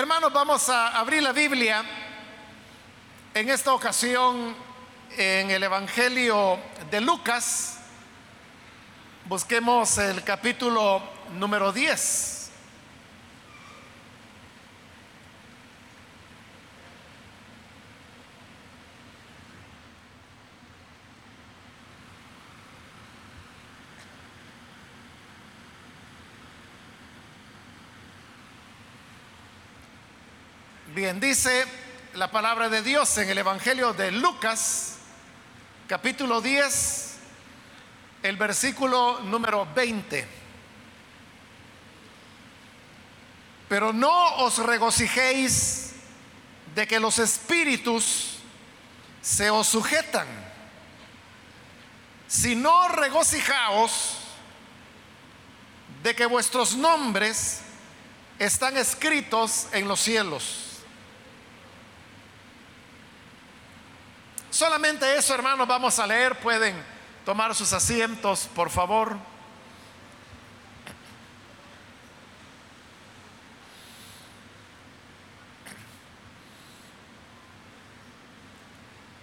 Hermanos, vamos a abrir la Biblia en esta ocasión en el Evangelio de Lucas. Busquemos el capítulo número 10. Dice la palabra de Dios en el Evangelio de Lucas, capítulo 10, el versículo número 20. Pero no os regocijéis de que los espíritus se os sujetan, sino regocijaos de que vuestros nombres están escritos en los cielos. Solamente eso, hermanos, vamos a leer. Pueden tomar sus asientos, por favor.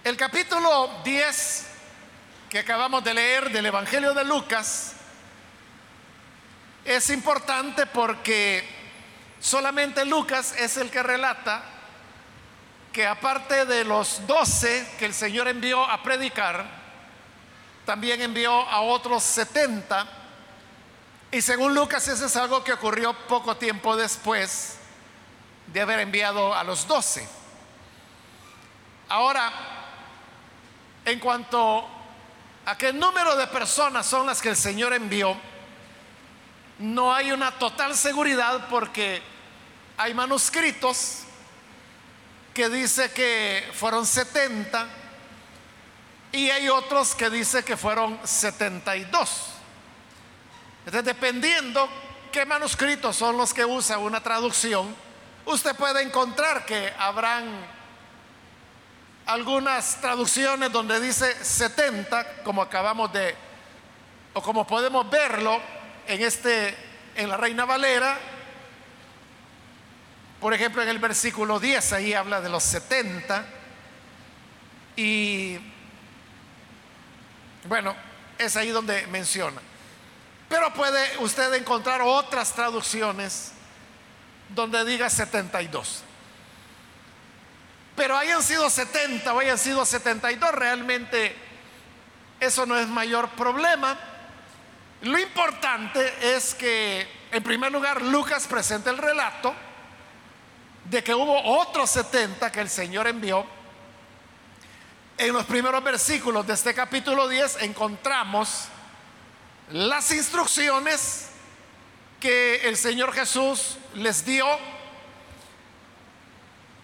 El capítulo 10 que acabamos de leer del Evangelio de Lucas es importante porque solamente Lucas es el que relata que aparte de los doce que el Señor envió a predicar, también envió a otros setenta. Y según Lucas, eso es algo que ocurrió poco tiempo después de haber enviado a los doce. Ahora, en cuanto a qué número de personas son las que el Señor envió, no hay una total seguridad porque hay manuscritos que dice que fueron 70 y hay otros que dice que fueron 72. Entonces, dependiendo qué manuscritos son los que usa una traducción, usted puede encontrar que habrán algunas traducciones donde dice 70, como acabamos de, o como podemos verlo en este, en la Reina Valera, por ejemplo, en el versículo 10, ahí habla de los 70. Y bueno, es ahí donde menciona. Pero puede usted encontrar otras traducciones donde diga 72. Pero hayan sido 70 o hayan sido 72, realmente eso no es mayor problema. Lo importante es que, en primer lugar, Lucas presenta el relato de que hubo otros 70 que el Señor envió, en los primeros versículos de este capítulo 10 encontramos las instrucciones que el Señor Jesús les dio.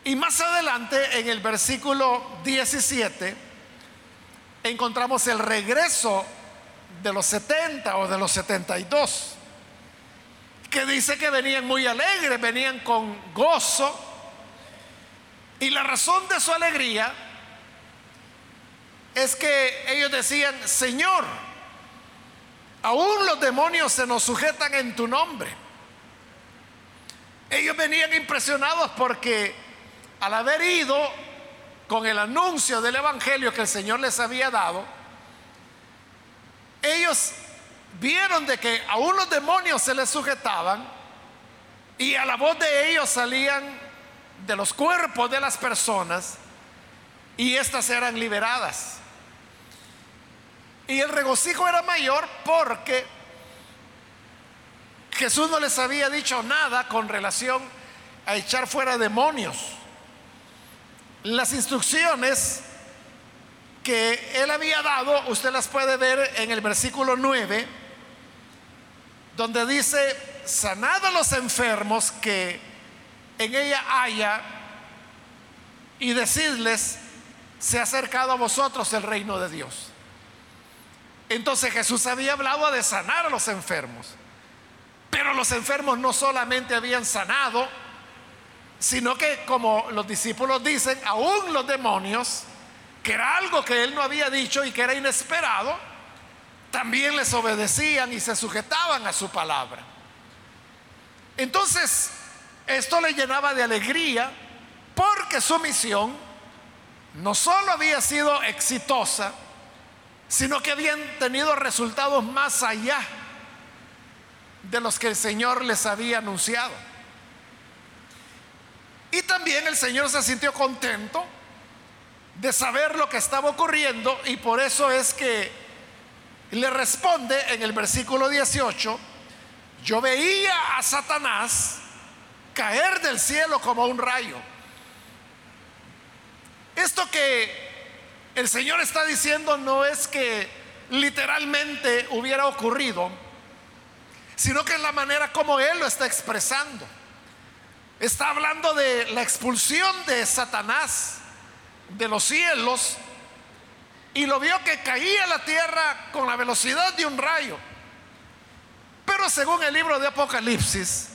Y más adelante, en el versículo 17, encontramos el regreso de los 70 o de los 72 que dice que venían muy alegres, venían con gozo. Y la razón de su alegría es que ellos decían, Señor, aún los demonios se nos sujetan en tu nombre. Ellos venían impresionados porque al haber ido con el anuncio del Evangelio que el Señor les había dado, ellos vieron de que a unos demonios se les sujetaban y a la voz de ellos salían de los cuerpos de las personas y éstas eran liberadas. Y el regocijo era mayor porque Jesús no les había dicho nada con relación a echar fuera demonios. Las instrucciones que él había dado, usted las puede ver en el versículo 9 donde dice, sanad a los enfermos que en ella haya y decirles, se ha acercado a vosotros el reino de Dios. Entonces Jesús había hablado de sanar a los enfermos, pero los enfermos no solamente habían sanado, sino que como los discípulos dicen, aún los demonios, que era algo que él no había dicho y que era inesperado, también les obedecían y se sujetaban a su palabra. Entonces, Esto le llenaba de alegría porque su misión no solo había sido exitosa, sino que habían tenido resultados más allá de los que el Señor les había anunciado. Y también el Señor se sintió contento de saber lo que estaba ocurriendo y por eso es que le responde en el versículo 18, yo veía a Satanás caer del cielo como un rayo. Esto que el Señor está diciendo no es que literalmente hubiera ocurrido, sino que es la manera como Él lo está expresando. Está hablando de la expulsión de Satanás de los cielos y lo vio que caía la tierra con la velocidad de un rayo. Pero según el libro de Apocalipsis,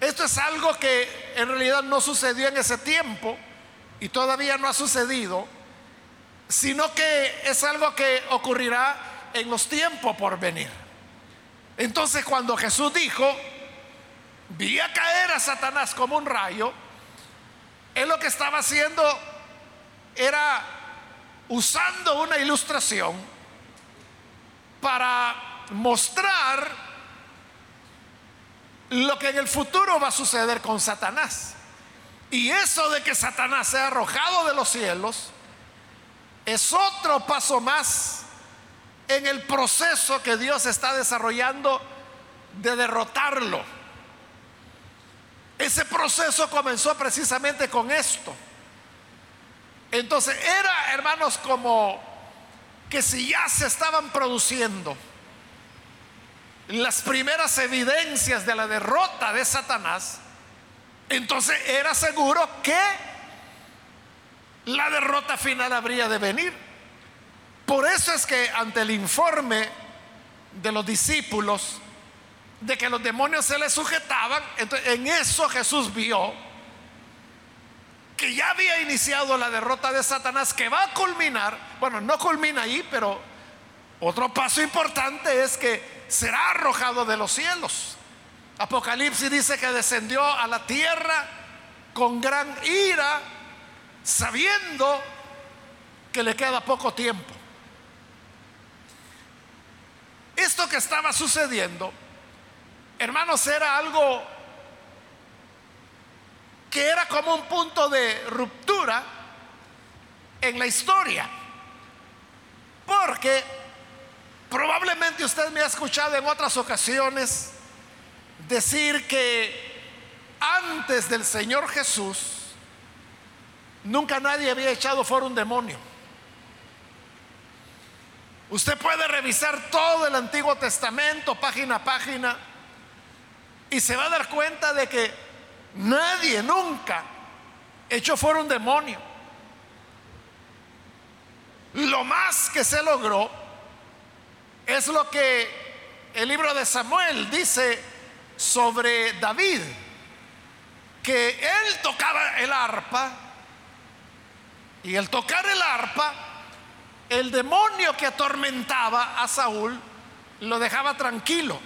esto es algo que en realidad no sucedió en ese tiempo y todavía no ha sucedido, sino que es algo que ocurrirá en los tiempos por venir. Entonces cuando Jesús dijo, vi a caer a Satanás como un rayo, él lo que estaba haciendo era usando una ilustración para mostrar lo que en el futuro va a suceder con Satanás. Y eso de que Satanás sea arrojado de los cielos es otro paso más en el proceso que Dios está desarrollando de derrotarlo. Ese proceso comenzó precisamente con esto. Entonces era, hermanos, como que si ya se estaban produciendo las primeras evidencias de la derrota de Satanás, entonces era seguro que la derrota final habría de venir. Por eso es que ante el informe de los discípulos de que los demonios se les sujetaban, en eso Jesús vio que ya había iniciado la derrota de Satanás, que va a culminar, bueno, no culmina ahí, pero otro paso importante es que será arrojado de los cielos. Apocalipsis dice que descendió a la tierra con gran ira, sabiendo que le queda poco tiempo. Esto que estaba sucediendo, hermanos, era algo que era como un punto de ruptura en la historia. Porque probablemente usted me ha escuchado en otras ocasiones decir que antes del Señor Jesús nunca nadie había echado fuera un demonio. Usted puede revisar todo el Antiguo Testamento, página a página, y se va a dar cuenta de que Nadie nunca echó fuera un demonio. Lo más que se logró es lo que el libro de Samuel dice sobre David, que él tocaba el arpa y al tocar el arpa, el demonio que atormentaba a Saúl lo dejaba tranquilo.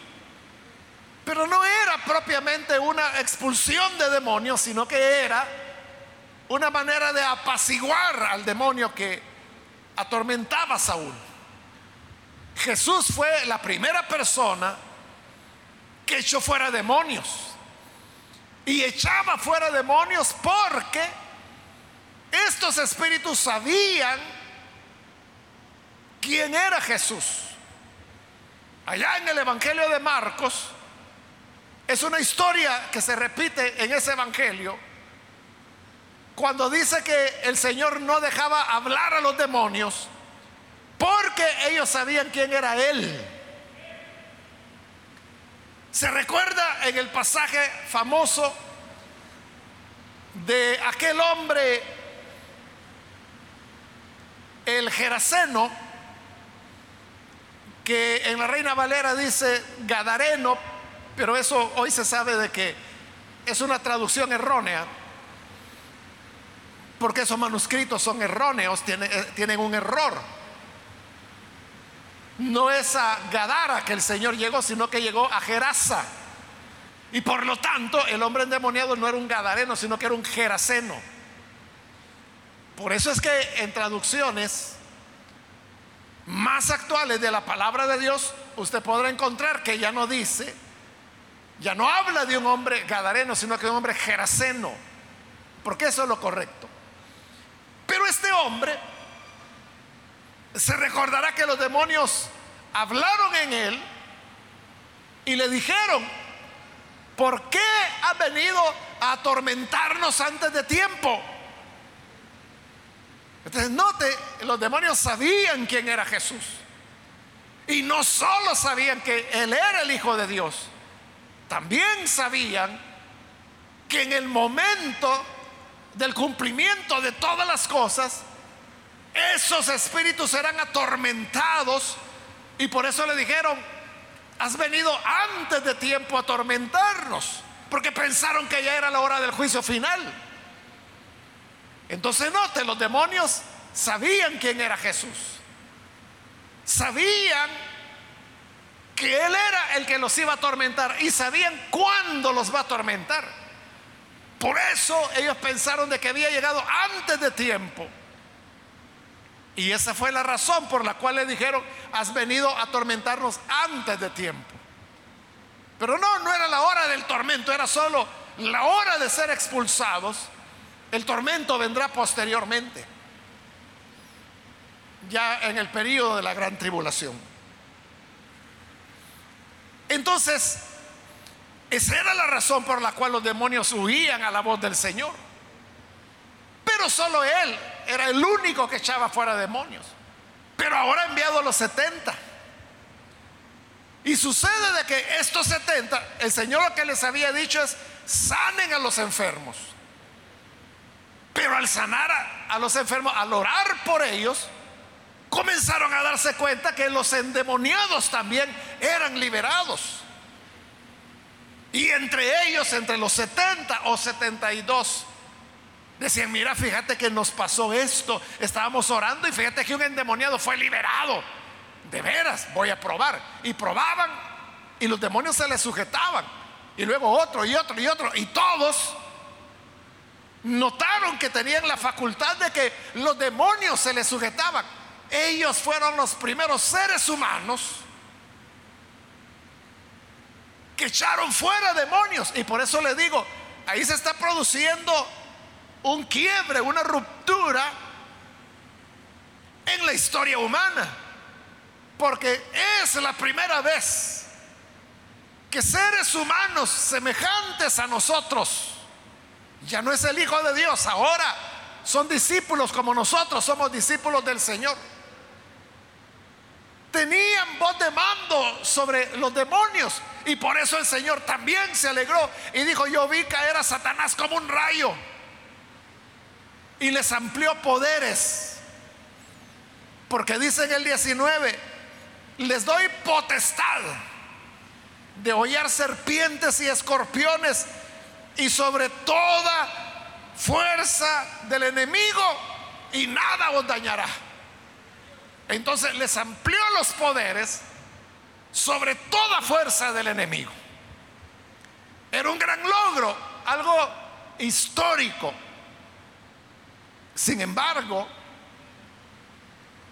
Pero no era propiamente una expulsión de demonios, sino que era una manera de apaciguar al demonio que atormentaba a Saúl. Jesús fue la primera persona que echó fuera demonios. Y echaba fuera demonios porque estos espíritus sabían quién era Jesús. Allá en el Evangelio de Marcos, es una historia que se repite en ese evangelio cuando dice que el Señor no dejaba hablar a los demonios porque ellos sabían quién era Él. Se recuerda en el pasaje famoso de aquel hombre, el Geraseno, que en la Reina Valera dice Gadareno, pero eso hoy se sabe de que es una traducción errónea, porque esos manuscritos son erróneos, tienen, eh, tienen un error. No es a Gadara que el Señor llegó, sino que llegó a Gerasa. Y por lo tanto, el hombre endemoniado no era un gadareno, sino que era un geraseno. Por eso es que en traducciones más actuales de la palabra de Dios, usted podrá encontrar que ya no dice, ya no habla de un hombre gadareno, sino que de un hombre geraseno, porque eso es lo correcto. Pero este hombre se recordará que los demonios hablaron en él y le dijeron, ¿por qué ha venido a atormentarnos antes de tiempo? Entonces note, los demonios sabían quién era Jesús. Y no solo sabían que Él era el Hijo de Dios, también sabían que en el momento del cumplimiento de todas las cosas, esos espíritus serán atormentados y por eso le dijeron, has venido antes de tiempo a atormentarnos, porque pensaron que ya era la hora del juicio final. Entonces note, los demonios sabían quién era Jesús. Sabían que Él era el que los iba a atormentar y sabían cuándo los va a atormentar. Por eso ellos pensaron de que había llegado antes de tiempo. Y esa fue la razón por la cual le dijeron, has venido a atormentarnos antes de tiempo. Pero no, no era la hora del tormento, era solo la hora de ser expulsados. El tormento vendrá posteriormente, ya en el periodo de la gran tribulación. Entonces, esa era la razón por la cual los demonios huían a la voz del Señor. Pero solo Él era el único que echaba fuera demonios. Pero ahora ha enviado a los 70. Y sucede de que estos 70, el Señor lo que les había dicho es, sanen a los enfermos. Pero al sanar a, a los enfermos, al orar por ellos, comenzaron a darse cuenta que los endemoniados también eran liberados. Y entre ellos, entre los 70 o 72, decían, mira, fíjate que nos pasó esto, estábamos orando y fíjate que un endemoniado fue liberado. De veras, voy a probar. Y probaban y los demonios se les sujetaban. Y luego otro y otro y otro. Y todos notaron que tenían la facultad de que los demonios se les sujetaban. Ellos fueron los primeros seres humanos que echaron fuera demonios. Y por eso le digo, ahí se está produciendo un quiebre, una ruptura en la historia humana. Porque es la primera vez que seres humanos semejantes a nosotros, ya no es el Hijo de Dios, ahora son discípulos como nosotros, somos discípulos del Señor tenían voz de mando sobre los demonios. Y por eso el Señor también se alegró y dijo, yo vi caer a Satanás como un rayo. Y les amplió poderes. Porque dice en el 19, les doy potestad de hollar serpientes y escorpiones y sobre toda fuerza del enemigo y nada os dañará. Entonces les amplió los poderes sobre toda fuerza del enemigo. Era un gran logro, algo histórico. Sin embargo,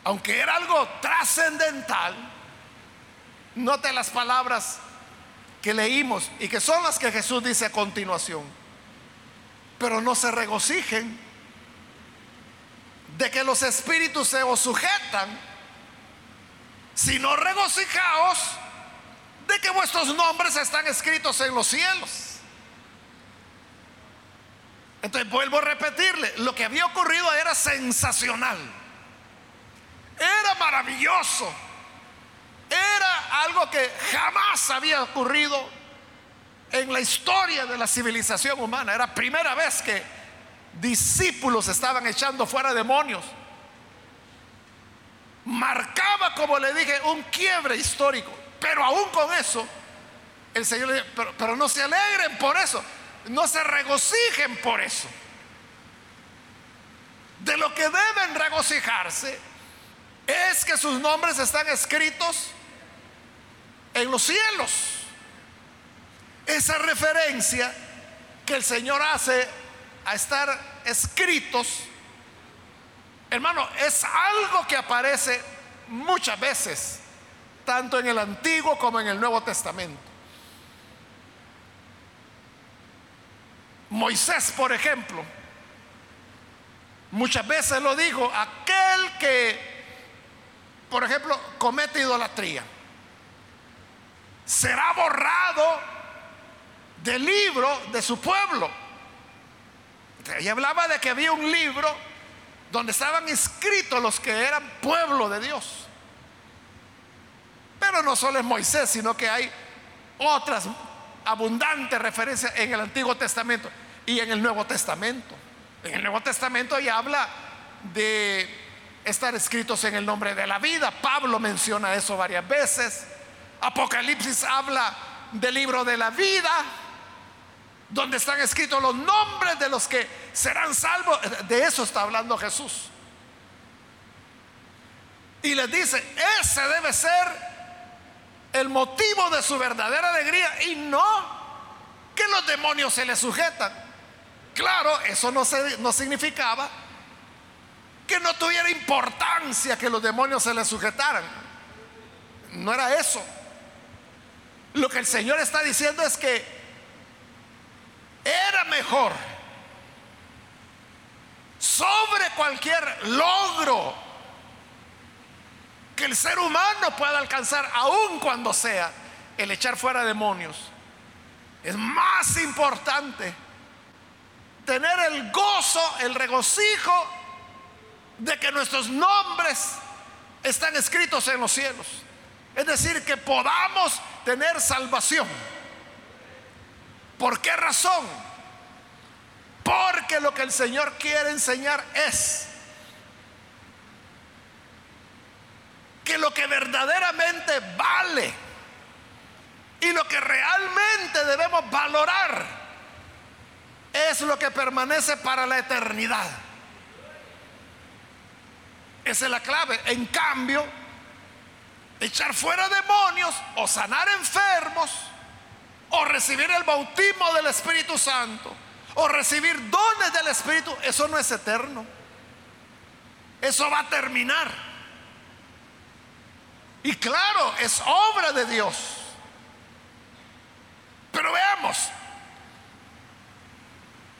aunque era algo trascendental, note las palabras que leímos y que son las que Jesús dice a continuación. Pero no se regocijen de que los espíritus se os sujetan, sino regocijaos de que vuestros nombres están escritos en los cielos. Entonces vuelvo a repetirle, lo que había ocurrido era sensacional, era maravilloso, era algo que jamás había ocurrido en la historia de la civilización humana, era primera vez que discípulos estaban echando fuera demonios. Marcaba, como le dije, un quiebre histórico. Pero aún con eso, el Señor le dice, pero, no se alegren por eso, no se regocijen por eso. De lo que deben regocijarse es que sus nombres están escritos en los cielos. esa referencia que el Señor hace a estar escritos, hermano, es algo que aparece muchas veces, tanto en el Antiguo como en el Nuevo Testamento. Moisés, por ejemplo, muchas veces lo dijo, aquel que, por ejemplo, comete idolatría, será borrado del libro de su pueblo. Y hablaba de que había un libro donde estaban inscritos los que eran pueblo de Dios. Pero no solo es Moisés, sino que hay otras abundantes referencias en el Antiguo Testamento y en el Nuevo Testamento. En el Nuevo Testamento ya habla de estar escritos en el nombre de la vida. Pablo menciona eso varias veces. Apocalipsis habla del libro de la vida, donde están escritos los nombres de los que serán salvos. De eso está hablando Jesús. Y les dice, ese debe ser el motivo de su verdadera alegría y no que los demonios se le sujetan. Claro, eso no, no significaba que no tuviera importancia que los demonios se le sujetaran. No era eso. Lo que el Señor está diciendo es que era mejor sobre cualquier logro que el ser humano pueda alcanzar, aun cuando sea el echar fuera demonios. Es más importante tener el gozo, el regocijo de que nuestros nombres están escritos en los cielos. Es decir, que podamos tener salvación. ¿Por qué razón? Porque lo que el Señor quiere enseñar es que lo que verdaderamente vale y lo que realmente debemos valorar es lo que permanece para la eternidad. Esa es la clave. En cambio, echar fuera demonios o sanar enfermos o recibir el bautismo del Espíritu Santo o recibir dones del Espíritu, eso no es eterno. Eso va a terminar. Y claro, es obra de Dios. Pero veamos,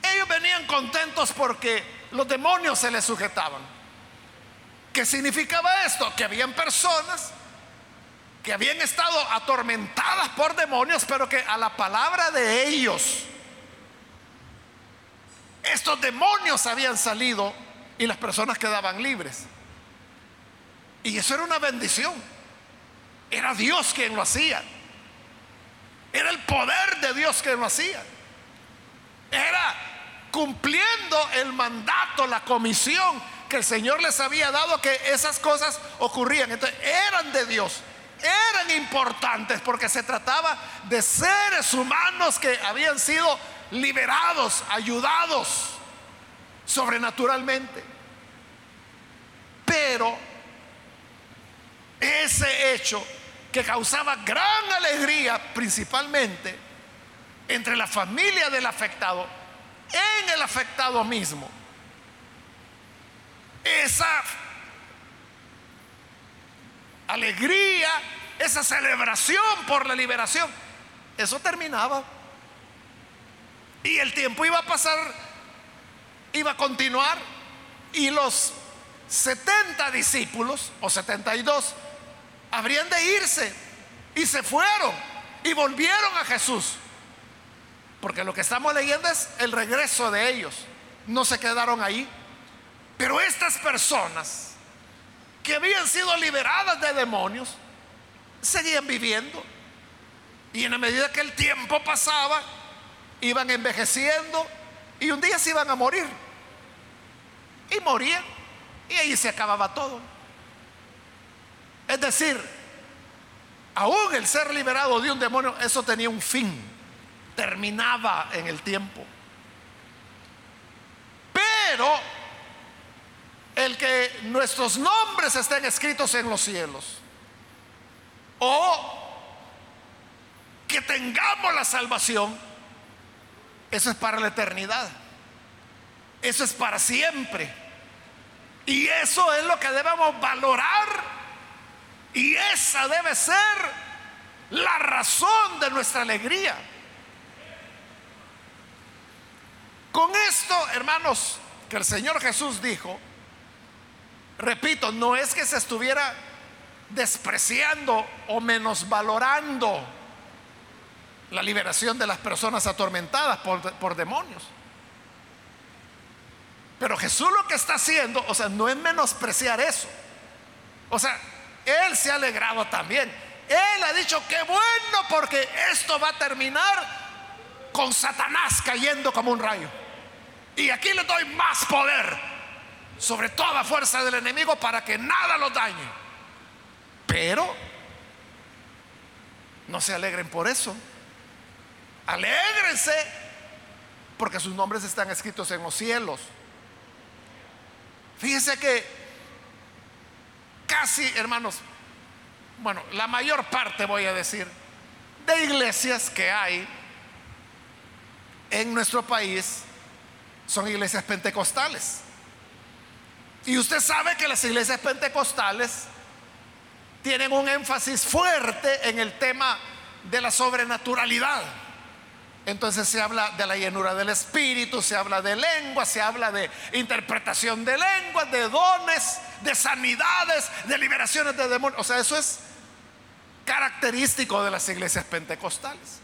ellos venían contentos porque los demonios se les sujetaban. ¿Qué significaba esto? Que habían personas que habían estado atormentadas por demonios, pero que a la palabra de ellos, estos demonios habían salido y las personas quedaban libres. Y eso era una bendición. Era Dios quien lo hacía. Era el poder de Dios quien lo hacía. Era cumpliendo el mandato, la comisión que el Señor les había dado que esas cosas ocurrían. Entonces eran de Dios eran importantes porque se trataba de seres humanos que habían sido liberados, ayudados sobrenaturalmente. Pero ese hecho que causaba gran alegría principalmente entre la familia del afectado, en el afectado mismo, esa alegría, esa celebración por la liberación, eso terminaba. Y el tiempo iba a pasar, iba a continuar, y los 70 discípulos, o 72, habrían de irse, y se fueron, y volvieron a Jesús. Porque lo que estamos leyendo es el regreso de ellos. No se quedaron ahí. Pero estas personas que habían sido liberadas de demonios, seguían viviendo. Y en la medida que el tiempo pasaba, iban envejeciendo y un día se iban a morir. Y morían. Y ahí se acababa todo. Es decir, aún el ser liberado de un demonio, eso tenía un fin. Terminaba en el tiempo. Pero el que nuestros nombres estén escritos en los cielos. O que tengamos la salvación, eso es para la eternidad. Eso es para siempre. Y eso es lo que debemos valorar. Y esa debe ser la razón de nuestra alegría. Con esto, hermanos, que el Señor Jesús dijo, repito, no es que se estuviera despreciando o menosvalorando la liberación de las personas atormentadas por, por, demonios. Pero Jesús lo que está haciendo, o sea, no es menospreciar eso. O sea, Él se ha alegrado también. Él ha dicho, qué bueno porque esto va a terminar con Satanás cayendo como un rayo. Y aquí le doy más poder sobre toda fuerza del enemigo para que nada lo dañe. Pero no se alegren por eso. Alégrense porque sus nombres están escritos en los cielos. Fíjense que casi, hermanos, bueno, la mayor parte voy a decir, de iglesias que hay en nuestro país son iglesias pentecostales. Y usted sabe que las iglesias pentecostales tienen un énfasis fuerte en el tema de la sobrenaturalidad. Entonces se habla de la llenura del Espíritu, se habla de lengua, se habla de interpretación de lenguas, de dones, de sanidades, de liberaciones de demonios. O sea, eso es característico de las iglesias pentecostales.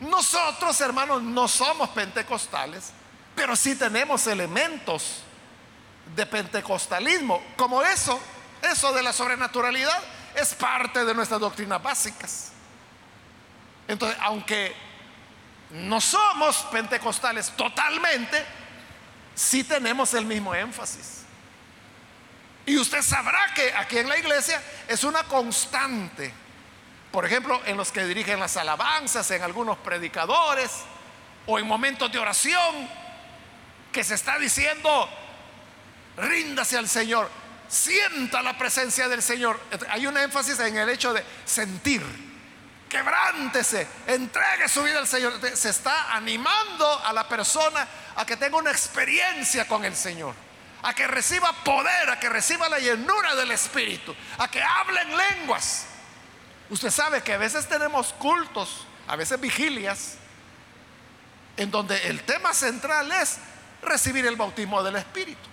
Nosotros, hermanos, no somos pentecostales, pero sí tenemos elementos de pentecostalismo, como eso, eso de la sobrenaturalidad, es parte de nuestras doctrinas básicas. Entonces, aunque no somos pentecostales totalmente, sí tenemos el mismo énfasis. Y usted sabrá que aquí en la iglesia es una constante por ejemplo, en los que dirigen las alabanzas, en algunos predicadores o en momentos de oración, que se está diciendo, ríndase al Señor, sienta la presencia del Señor. Hay un énfasis en el hecho de sentir, quebrántese, entregue su vida al Señor. Se está animando a la persona a que tenga una experiencia con el Señor, a que reciba poder, a que reciba la llenura del Espíritu, a que hable en lenguas. Usted sabe que a veces tenemos cultos, a veces vigilias, en donde el tema central es recibir el bautismo del Espíritu.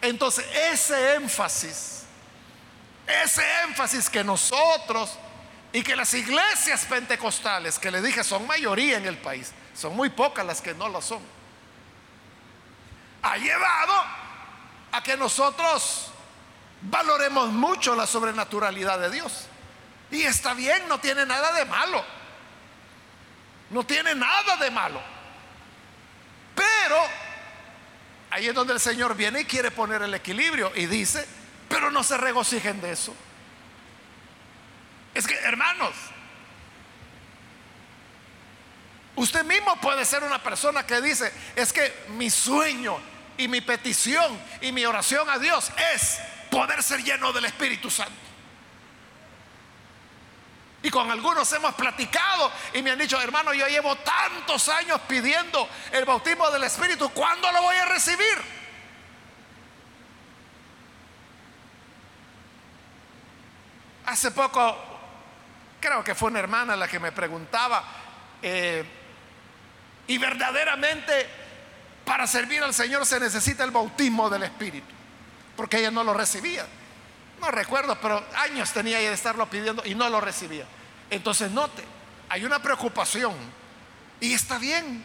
Entonces, ese énfasis, ese énfasis que nosotros y que las iglesias pentecostales, que le dije son mayoría en el país, son muy pocas las que no lo son, ha llevado a que nosotros valoremos mucho la sobrenaturalidad de Dios. Y está bien, no tiene nada de malo. No tiene nada de malo. Pero ahí es donde el Señor viene y quiere poner el equilibrio y dice, pero no se regocijen de eso. Es que, hermanos, usted mismo puede ser una persona que dice, es que mi sueño y mi petición y mi oración a Dios es poder ser lleno del Espíritu Santo. Y con algunos hemos platicado y me han dicho, hermano, yo llevo tantos años pidiendo el bautismo del Espíritu, ¿cuándo lo voy a recibir? Hace poco, creo que fue una hermana la que me preguntaba, eh, y verdaderamente para servir al Señor se necesita el bautismo del Espíritu, porque ella no lo recibía. No recuerdo, pero años tenía de estarlo pidiendo y no lo recibía. Entonces, note, hay una preocupación y está bien,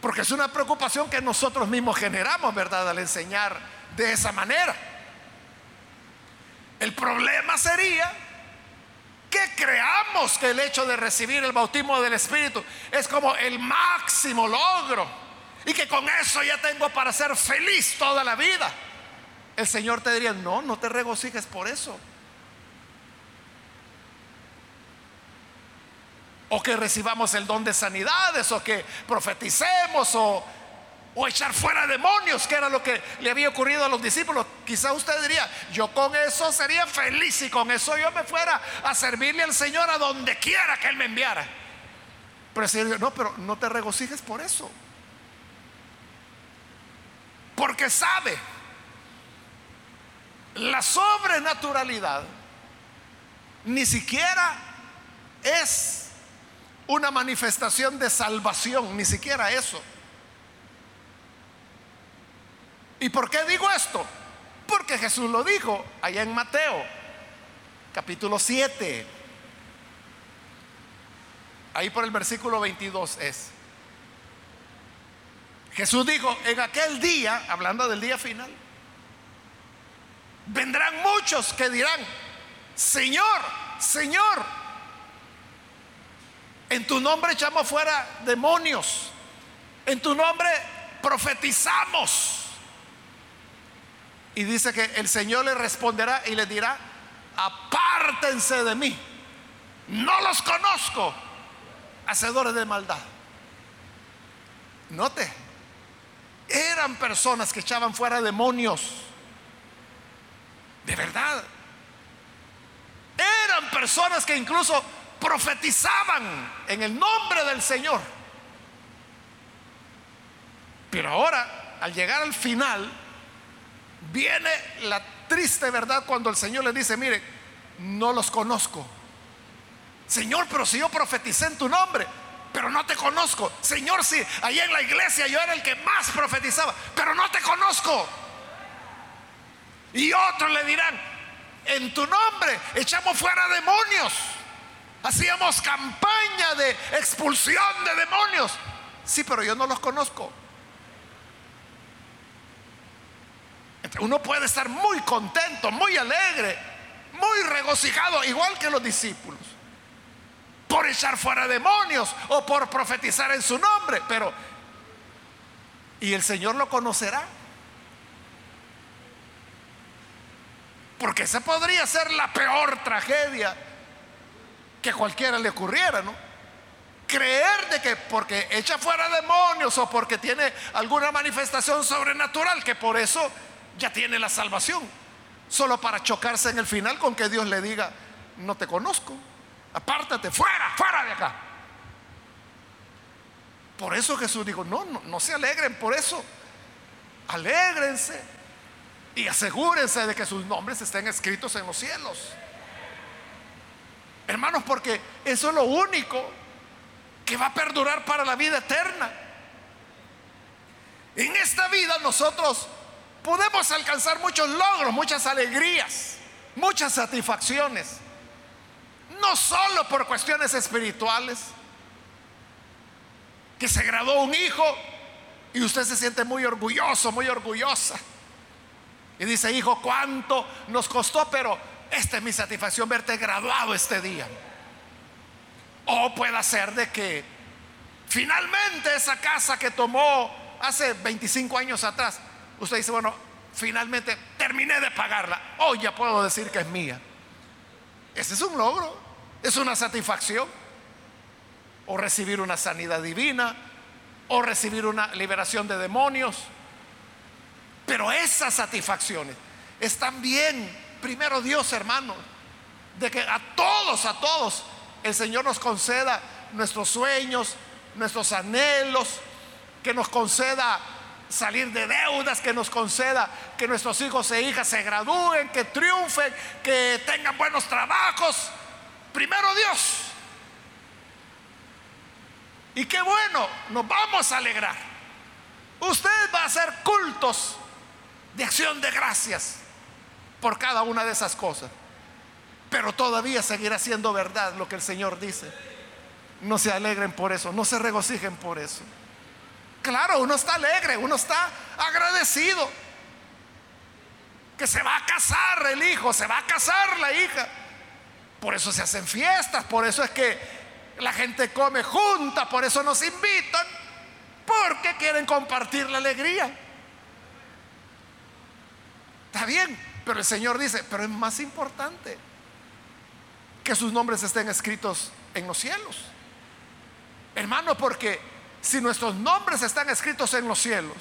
porque es una preocupación que nosotros mismos generamos, ¿verdad? Al enseñar de esa manera. El problema sería que creamos que el hecho de recibir el bautismo del Espíritu es como el máximo logro y que con eso ya tengo para ser feliz toda la vida el Señor te diría, no, no te regocijes por eso. O que recibamos el don de sanidades, o que profeticemos, o, o echar fuera demonios, que era lo que le había ocurrido a los discípulos. Quizá usted diría, yo con eso sería feliz y con eso yo me fuera a servirle al Señor a donde quiera que Él me enviara. Pero el Señor no, pero no te regocijes por eso. Porque sabe la sobrenaturalidad ni siquiera es una manifestación de salvación, ni siquiera eso. ¿Y por qué digo esto? Porque Jesús lo dijo allá en Mateo, capítulo 7. Ahí por el versículo 22 es. Jesús dijo, en aquel día, hablando del día final, vendrán muchos que dirán, Señor, Señor, en tu nombre echamos fuera demonios, en tu nombre profetizamos. Y dice que el Señor le responderá y le dirá, apártense de mí, no los conozco, hacedores de maldad. Note, eran personas que echaban fuera demonios, de verdad. Eran personas que incluso profetizaban en el nombre del Señor. Pero ahora, al llegar al final, viene la triste verdad cuando el Señor le dice, mire, no los conozco. Señor, pero si yo profeticé en tu nombre, pero no te conozco. Señor, si ahí en la iglesia yo era el que más profetizaba, pero no te conozco. Y otros le dirán, en tu nombre echamos fuera demonios. Hacíamos campaña de expulsión de demonios. Sí, pero yo no los conozco. Uno puede estar muy contento, muy alegre, muy regocijado, igual que los discípulos, por echar fuera demonios o por profetizar en su nombre, pero ¿y el Señor lo conocerá? Porque esa podría ser la peor tragedia que cualquiera le ocurriera, ¿no? Creer de que porque echa fuera demonios o porque tiene alguna manifestación sobrenatural, que por eso ya tiene la salvación, solo para chocarse en el final con que Dios le diga, no te conozco, apártate, fuera, fuera de acá. Por eso Jesús dijo, no, no, se alegren por eso, alégrense y asegúrense de que sus nombres estén escritos en los cielos. Hermanos, porque eso es lo único que va a perdurar para la vida eterna. En esta vida nosotros podemos alcanzar muchos logros, muchas alegrías, muchas satisfacciones. No solo por cuestiones espirituales, que se graduó un hijo y usted se siente muy orgulloso, muy orgullosa. Y dice, hijo, ¿cuánto nos costó? Pero esta es mi satisfacción verte graduado este día. O puede ser de que finalmente esa casa que tomó hace 25 años atrás, usted dice, bueno, finalmente terminé de pagarla. Hoy ya puedo decir que es mía. Ese es un logro, es una satisfacción. O recibir una sanidad divina, o recibir una liberación de demonios pero esas satisfacciones están bien, primero Dios, hermano, de que a todos, a todos, el Señor nos conceda nuestros sueños, nuestros anhelos, que nos conceda salir de deudas, que nos conceda que nuestros hijos e hijas se gradúen, que triunfen, que tengan buenos trabajos. Primero Dios. Y qué bueno, nos vamos a alegrar. Usted va a hacer cultos de acción de gracias por cada una de esas cosas. Pero todavía seguirá siendo verdad lo que el Señor dice. No se alegren por eso, no se regocijen por eso. Claro, uno está alegre, uno está agradecido. Que se va a casar el hijo, se va a casar la hija. Por eso se hacen fiestas, por eso es que la gente come junta, por eso nos invitan, porque quieren compartir la alegría. Está bien, pero el Señor dice, pero es más importante que sus nombres estén escritos en los cielos. Hermano, porque si nuestros nombres están escritos en los cielos,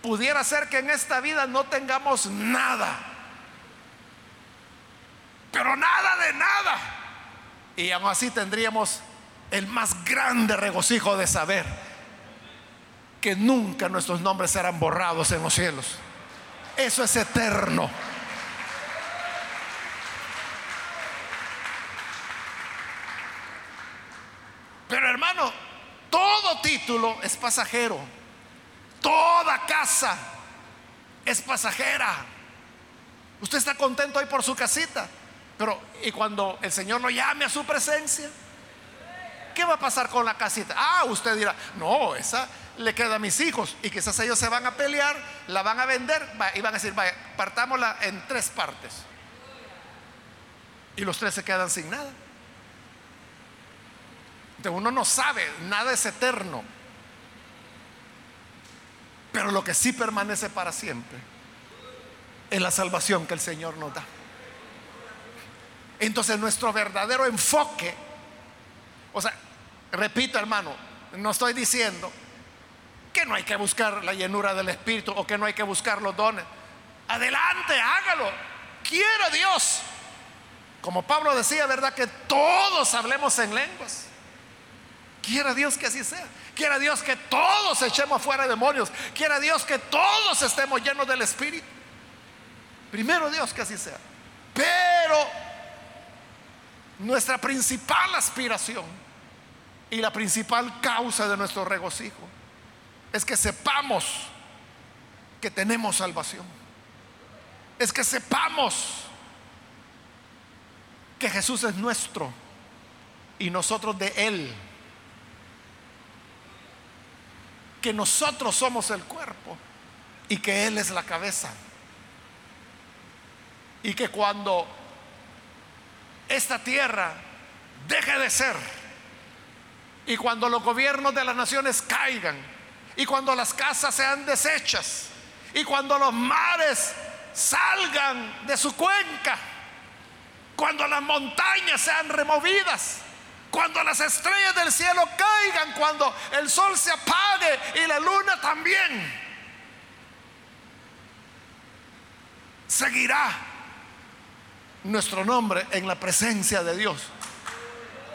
pudiera ser que en esta vida no tengamos nada, pero nada de nada. Y aún así tendríamos el más grande regocijo de saber que nunca nuestros nombres serán borrados en los cielos. Eso es eterno. Pero hermano, todo título es pasajero. Toda casa es pasajera. Usted está contento hoy por su casita, pero ¿y cuando el Señor lo llame a su presencia? ¿Qué va a pasar con la casita? Ah, usted dirá, no, esa le queda a mis hijos y quizás ellos se van a pelear, la van a vender y van a decir, vaya, partámosla en tres partes. Y los tres se quedan sin nada. Entonces uno no sabe, nada es eterno. Pero lo que sí permanece para siempre es la salvación que el Señor nos da. Entonces nuestro verdadero enfoque, o sea, repito hermano, no estoy diciendo que no hay que buscar la llenura del Espíritu o que no hay que buscar los dones. Adelante, hágalo. Quiera Dios. Como Pablo decía, ¿verdad? Que todos hablemos en lenguas. Quiera Dios que así sea. Quiera Dios que todos echemos fuera demonios. Quiera Dios que todos estemos llenos del Espíritu. Primero Dios que así sea. Pero nuestra principal aspiración y la principal causa de nuestro regocijo es que sepamos que tenemos salvación. Es que sepamos que Jesús es nuestro y nosotros de Él. Que nosotros somos el cuerpo y que Él es la cabeza. Y que cuando esta tierra deje de ser y cuando los gobiernos de las naciones caigan, y cuando las casas sean deshechas y cuando los mares salgan de su cuenca, cuando las montañas sean removidas, cuando las estrellas del cielo caigan, cuando el sol se apague y la luna también, seguirá nuestro nombre en la presencia de Dios.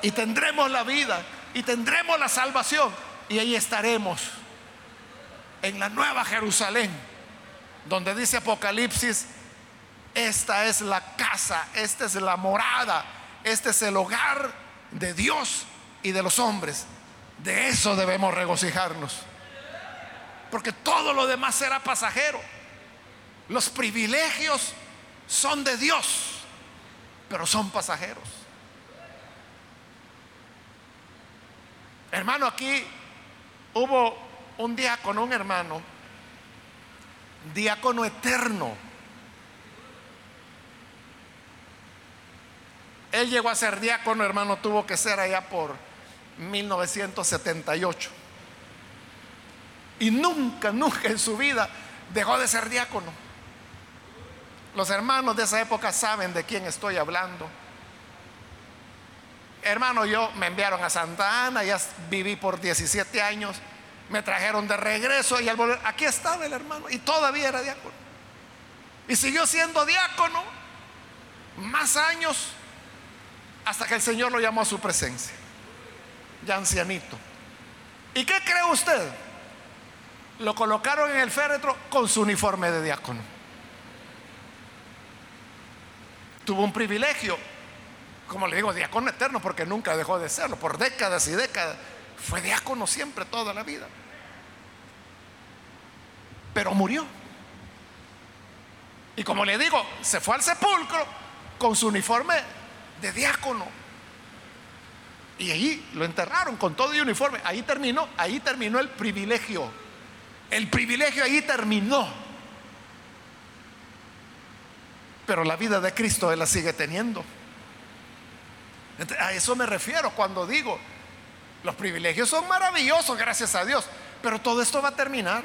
Y tendremos la vida y tendremos la salvación y ahí estaremos en la nueva Jerusalén, donde dice Apocalipsis, esta es la casa, esta es la morada, este es el hogar de Dios y de los hombres. De eso debemos regocijarnos. Porque todo lo demás será pasajero. Los privilegios son de Dios, pero son pasajeros. Hermano, aquí hubo un diácono, un hermano, diácono eterno. Él llegó a ser diácono, hermano, tuvo que ser allá por 1978. Y nunca, nunca en su vida dejó de ser diácono. Los hermanos de esa época saben de quién estoy hablando. Hermano, yo me enviaron a Santa Ana, ya viví por 17 años me trajeron de regreso y al volver, aquí estaba el hermano y todavía era diácono. Y siguió siendo diácono más años hasta que el Señor lo llamó a su presencia, ya ancianito. ¿Y qué cree usted? Lo colocaron en el féretro con su uniforme de diácono. Tuvo un privilegio, como le digo, diácono eterno, porque nunca dejó de serlo, por décadas y décadas. Fue diácono siempre, toda la vida pero murió. Y como le digo, se fue al sepulcro con su uniforme de diácono. Y ahí lo enterraron con todo el uniforme. Ahí terminó, ahí terminó el privilegio. El privilegio ahí terminó. Pero la vida de Cristo él la sigue teniendo. A eso me refiero cuando digo, los privilegios son maravillosos, gracias a Dios, pero todo esto va a terminar.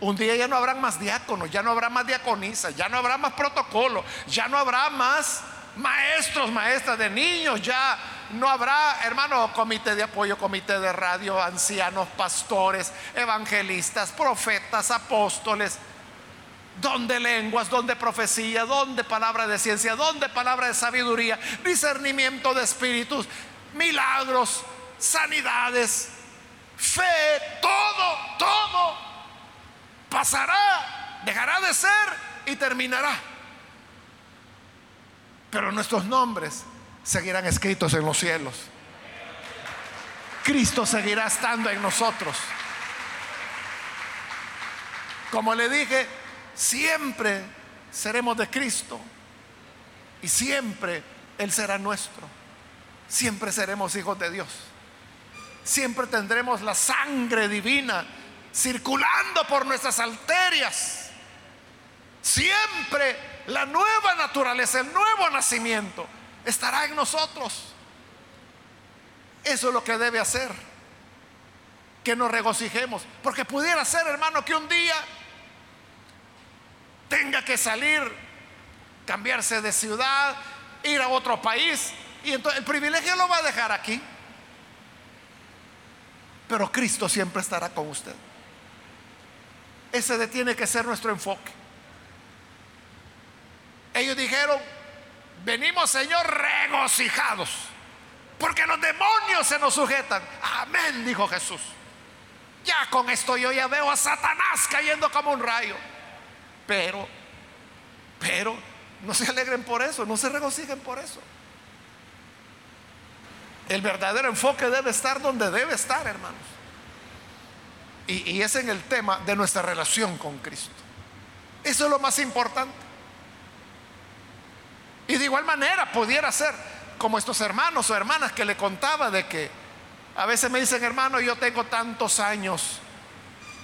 Un día ya no habrá más diáconos, ya no habrá más diaconisas, ya no habrá más protocolo, ya no habrá más maestros, maestras de niños, ya no habrá, hermano, comité de apoyo, comité de radio, ancianos, pastores, evangelistas, profetas, apóstoles, donde lenguas, donde profecía, donde palabra de ciencia, donde palabra de sabiduría, discernimiento de espíritus, milagros, sanidades, fe, todo, todo pasará, dejará de ser y terminará. Pero nuestros nombres seguirán escritos en los cielos. Cristo seguirá estando en nosotros. Como le dije, siempre seremos de Cristo y siempre Él será nuestro. Siempre seremos hijos de Dios. Siempre tendremos la sangre divina circulando por nuestras arterias. Siempre la nueva naturaleza, el nuevo nacimiento estará en nosotros. Eso es lo que debe hacer. Que nos regocijemos. Porque pudiera ser, hermano, que un día tenga que salir, cambiarse de ciudad, ir a otro país. Y entonces el privilegio lo va a dejar aquí. Pero Cristo siempre estará con usted. Ese tiene que ser nuestro enfoque. Ellos dijeron, venimos Señor regocijados, porque los demonios se nos sujetan. Amén, dijo Jesús. Ya con esto yo ya veo a Satanás cayendo como un rayo. Pero, pero, no se alegren por eso, no se regocijen por eso. El verdadero enfoque debe estar donde debe estar, hermanos. Y, y es en el tema de nuestra relación con Cristo. Eso es lo más importante. Y de igual manera pudiera ser como estos hermanos o hermanas que le contaba de que a veces me dicen, hermano, yo tengo tantos años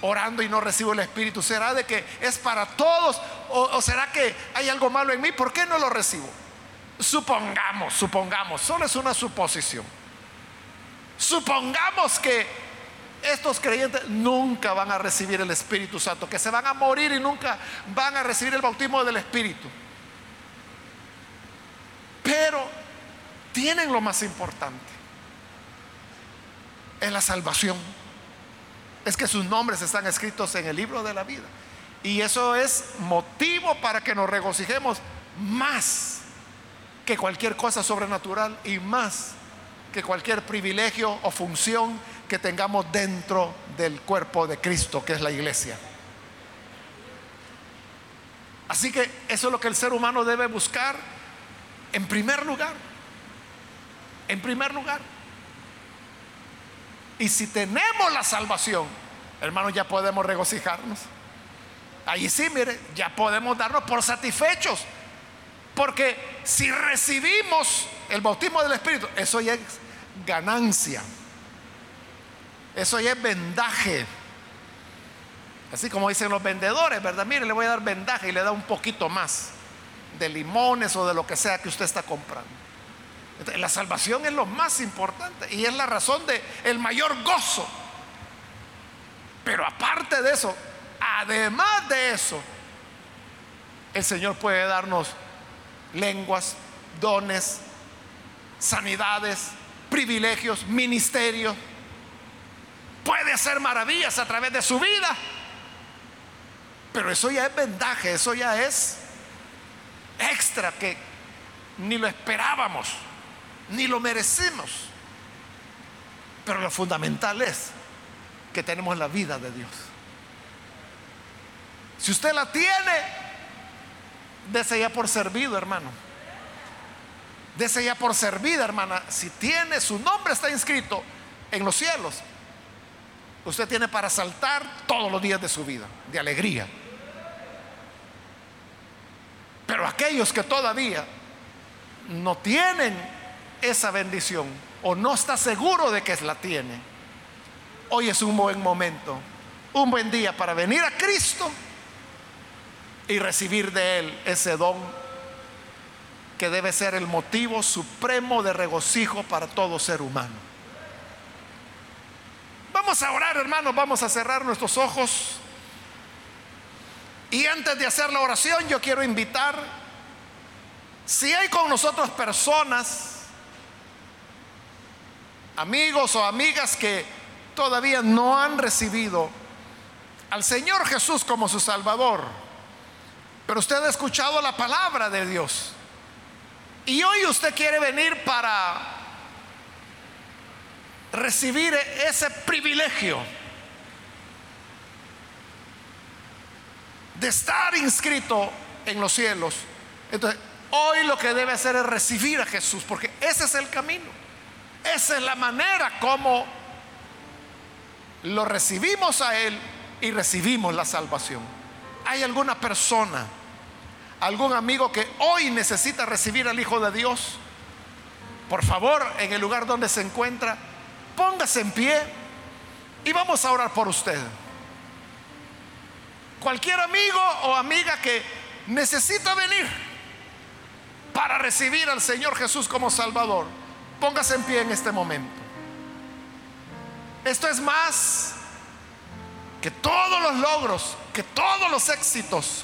orando y no recibo el Espíritu. ¿Será de que es para todos? ¿O, será que hay algo malo en mí? ¿Por qué no lo recibo? Supongamos, supongamos, solo es una suposición. Supongamos que estos creyentes nunca van a recibir el Espíritu Santo, que se van a morir y nunca van a recibir el bautismo del Espíritu. Pero tienen lo más importante. Es la salvación. Es que sus nombres están escritos en el libro de la vida. Y eso es motivo para que nos regocijemos más que cualquier cosa sobrenatural y más que cualquier privilegio o función que tengamos dentro del cuerpo de Cristo, que es la iglesia. Así que eso es lo que el ser humano debe buscar en primer lugar. En primer lugar. Y si tenemos la salvación, hermanos, ya podemos regocijarnos. Ahí sí, mire, ya podemos darnos por satisfechos. Porque si recibimos el bautismo del Espíritu, eso ya es ganancia. Eso ya es vendaje. Así como dicen los vendedores, ¿verdad? Mire, le voy a dar vendaje y le da un poquito más de limones o de lo que sea que usted está comprando. La salvación es lo más importante y es la razón de el mayor gozo. Pero aparte de eso, además de eso, el Señor puede darnos lenguas, dones, sanidades, privilegios, ministerios. Puede hacer maravillas a través de su vida. Pero eso ya es vendaje, eso ya es extra que ni lo esperábamos, ni lo merecemos. Pero lo fundamental es que tenemos la vida de Dios. Si usted la tiene, dese ya por servido, hermano. Dese ya por servida, hermana. Si tiene, su nombre está inscrito en los cielos. Usted tiene para saltar todos los días de su vida, de alegría. Pero aquellos que todavía no tienen esa bendición o no está seguro de que la tiene, hoy es un buen momento, un buen día para venir a Cristo y recibir de Él ese don que debe ser el motivo supremo de regocijo para todo ser humano. Vamos a orar, hermanos, vamos a cerrar nuestros ojos. Y antes de hacer la oración, yo quiero invitar, si hay con nosotros personas amigos o amigas que todavía no han recibido al Señor Jesús como su Salvador. Pero usted ha escuchado la palabra de Dios. Y hoy usted quiere venir para recibir ese privilegio de estar inscrito en los cielos. Entonces, hoy lo que debe hacer es recibir a Jesús, porque ese es el camino. Esa es la manera como lo recibimos a Él y recibimos la salvación. ¿Hay alguna persona, algún amigo que hoy necesita recibir al Hijo de Dios? Por favor, en el lugar donde se encuentra, póngase en pie y vamos a orar por usted. Cualquier amigo o amiga que necesita venir para recibir al Señor Jesús como Salvador, póngase en pie en este momento. Esto es más que todos los logros, que todos los éxitos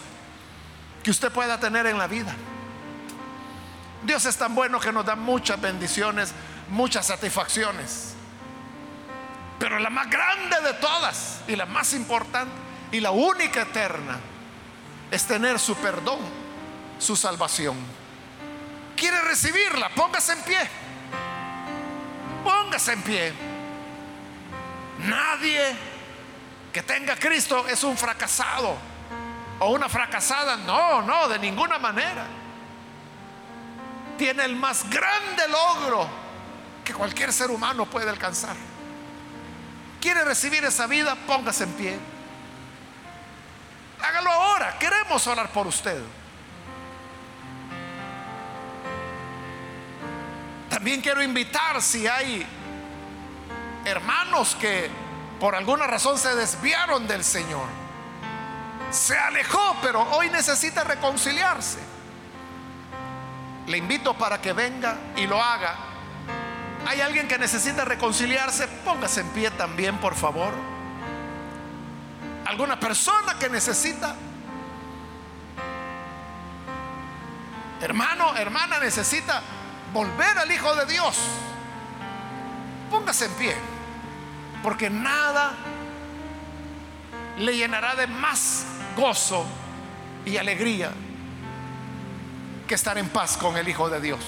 que usted pueda tener en la vida. Dios es tan bueno que nos da muchas bendiciones, muchas satisfacciones. Pero la más grande de todas y la más importante y la única eterna es tener su perdón, su salvación. ¿Quiere recibirla? Póngase en pie. Póngase en pie. Nadie que tenga Cristo es un fracasado o una fracasada. No, no, de ninguna manera. Tiene el más grande logro que cualquier ser humano puede alcanzar. ¿Quiere recibir esa vida? Póngase en pie. Hágalo ahora. Queremos orar por usted. También quiero invitar si hay hermanos que por alguna razón se desviaron del Señor. Se alejó, pero hoy necesita reconciliarse. Le invito para que venga y lo haga. ¿Hay alguien que necesita reconciliarse? Póngase en pie también, por favor. ¿Alguna persona que necesita? Hermano, hermana, necesita volver al Hijo de Dios. Póngase en pie. Porque nada le llenará de más gozo y alegría que estar en paz con el Hijo de Dios.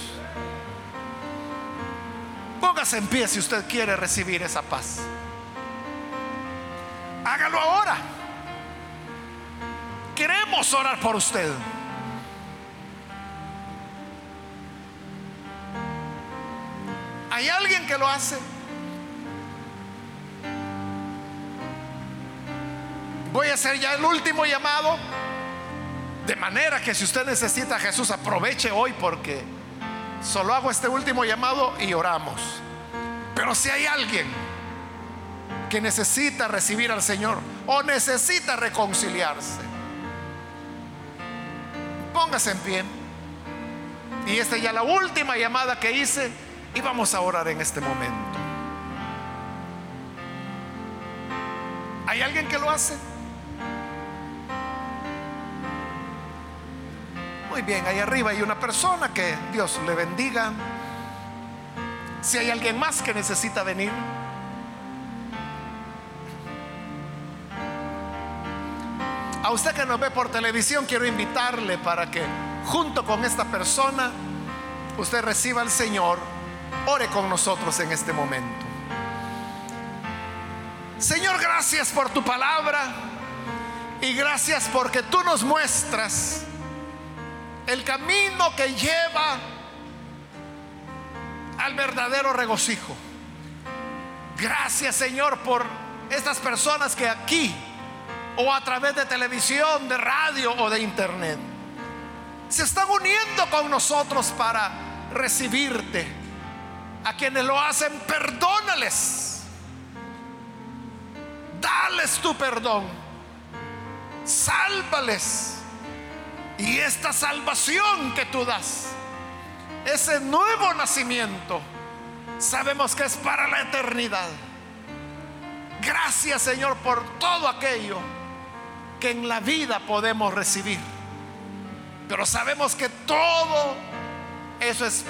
Póngase en pie si usted quiere recibir esa paz. Hágalo ahora. Queremos orar por usted. ¿Hay alguien que lo hace? Voy a hacer ya el último llamado. De manera que si usted necesita a Jesús, aproveche hoy porque solo hago este último llamado y oramos. Pero si hay alguien que necesita recibir al Señor o necesita reconciliarse, póngase en pie. Y esta ya la última llamada que hice y vamos a orar en este momento. ¿Hay alguien que lo hace? Muy bien, ahí arriba hay una persona que Dios le bendiga. Si hay alguien más que necesita venir. A usted que nos ve por televisión, quiero invitarle para que junto con esta persona usted reciba al Señor. Ore con nosotros en este momento. Señor, gracias por tu palabra y gracias porque tú nos muestras el camino que lleva al verdadero regocijo. Gracias Señor por estas personas que aquí o a través de televisión, de radio o de internet se están uniendo con nosotros para recibirte. A quienes lo hacen, perdónales. Dales tu perdón. Sálvales y esta salvación que tú das, ese nuevo nacimiento, sabemos que es para la eternidad. Gracias Señor por todo aquello que en la vida podemos recibir. Pero sabemos que todo eso es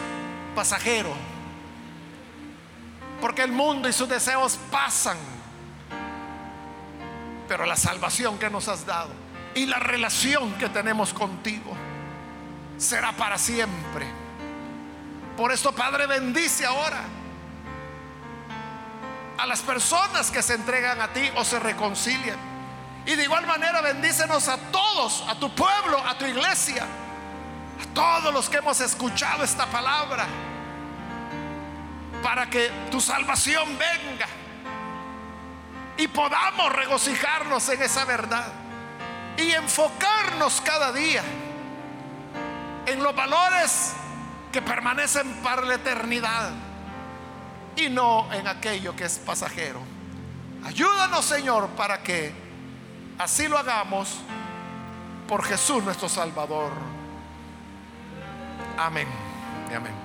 pasajero. Porque el mundo y sus deseos pasan. Pero la salvación que nos has dado y la relación que tenemos contigo será para siempre. Por esto, Padre, bendice ahora a las personas que se entregan a ti o se reconcilian. Y de igual manera bendícenos a todos, a tu pueblo, a tu iglesia, a todos los que hemos escuchado esta palabra, para que tu salvación venga y podamos regocijarnos en esa verdad y enfocarnos cada día en los valores que permanecen para la eternidad y no en aquello que es pasajero. Ayúdanos, Señor, para que así lo hagamos por Jesús nuestro Salvador. Amén amén.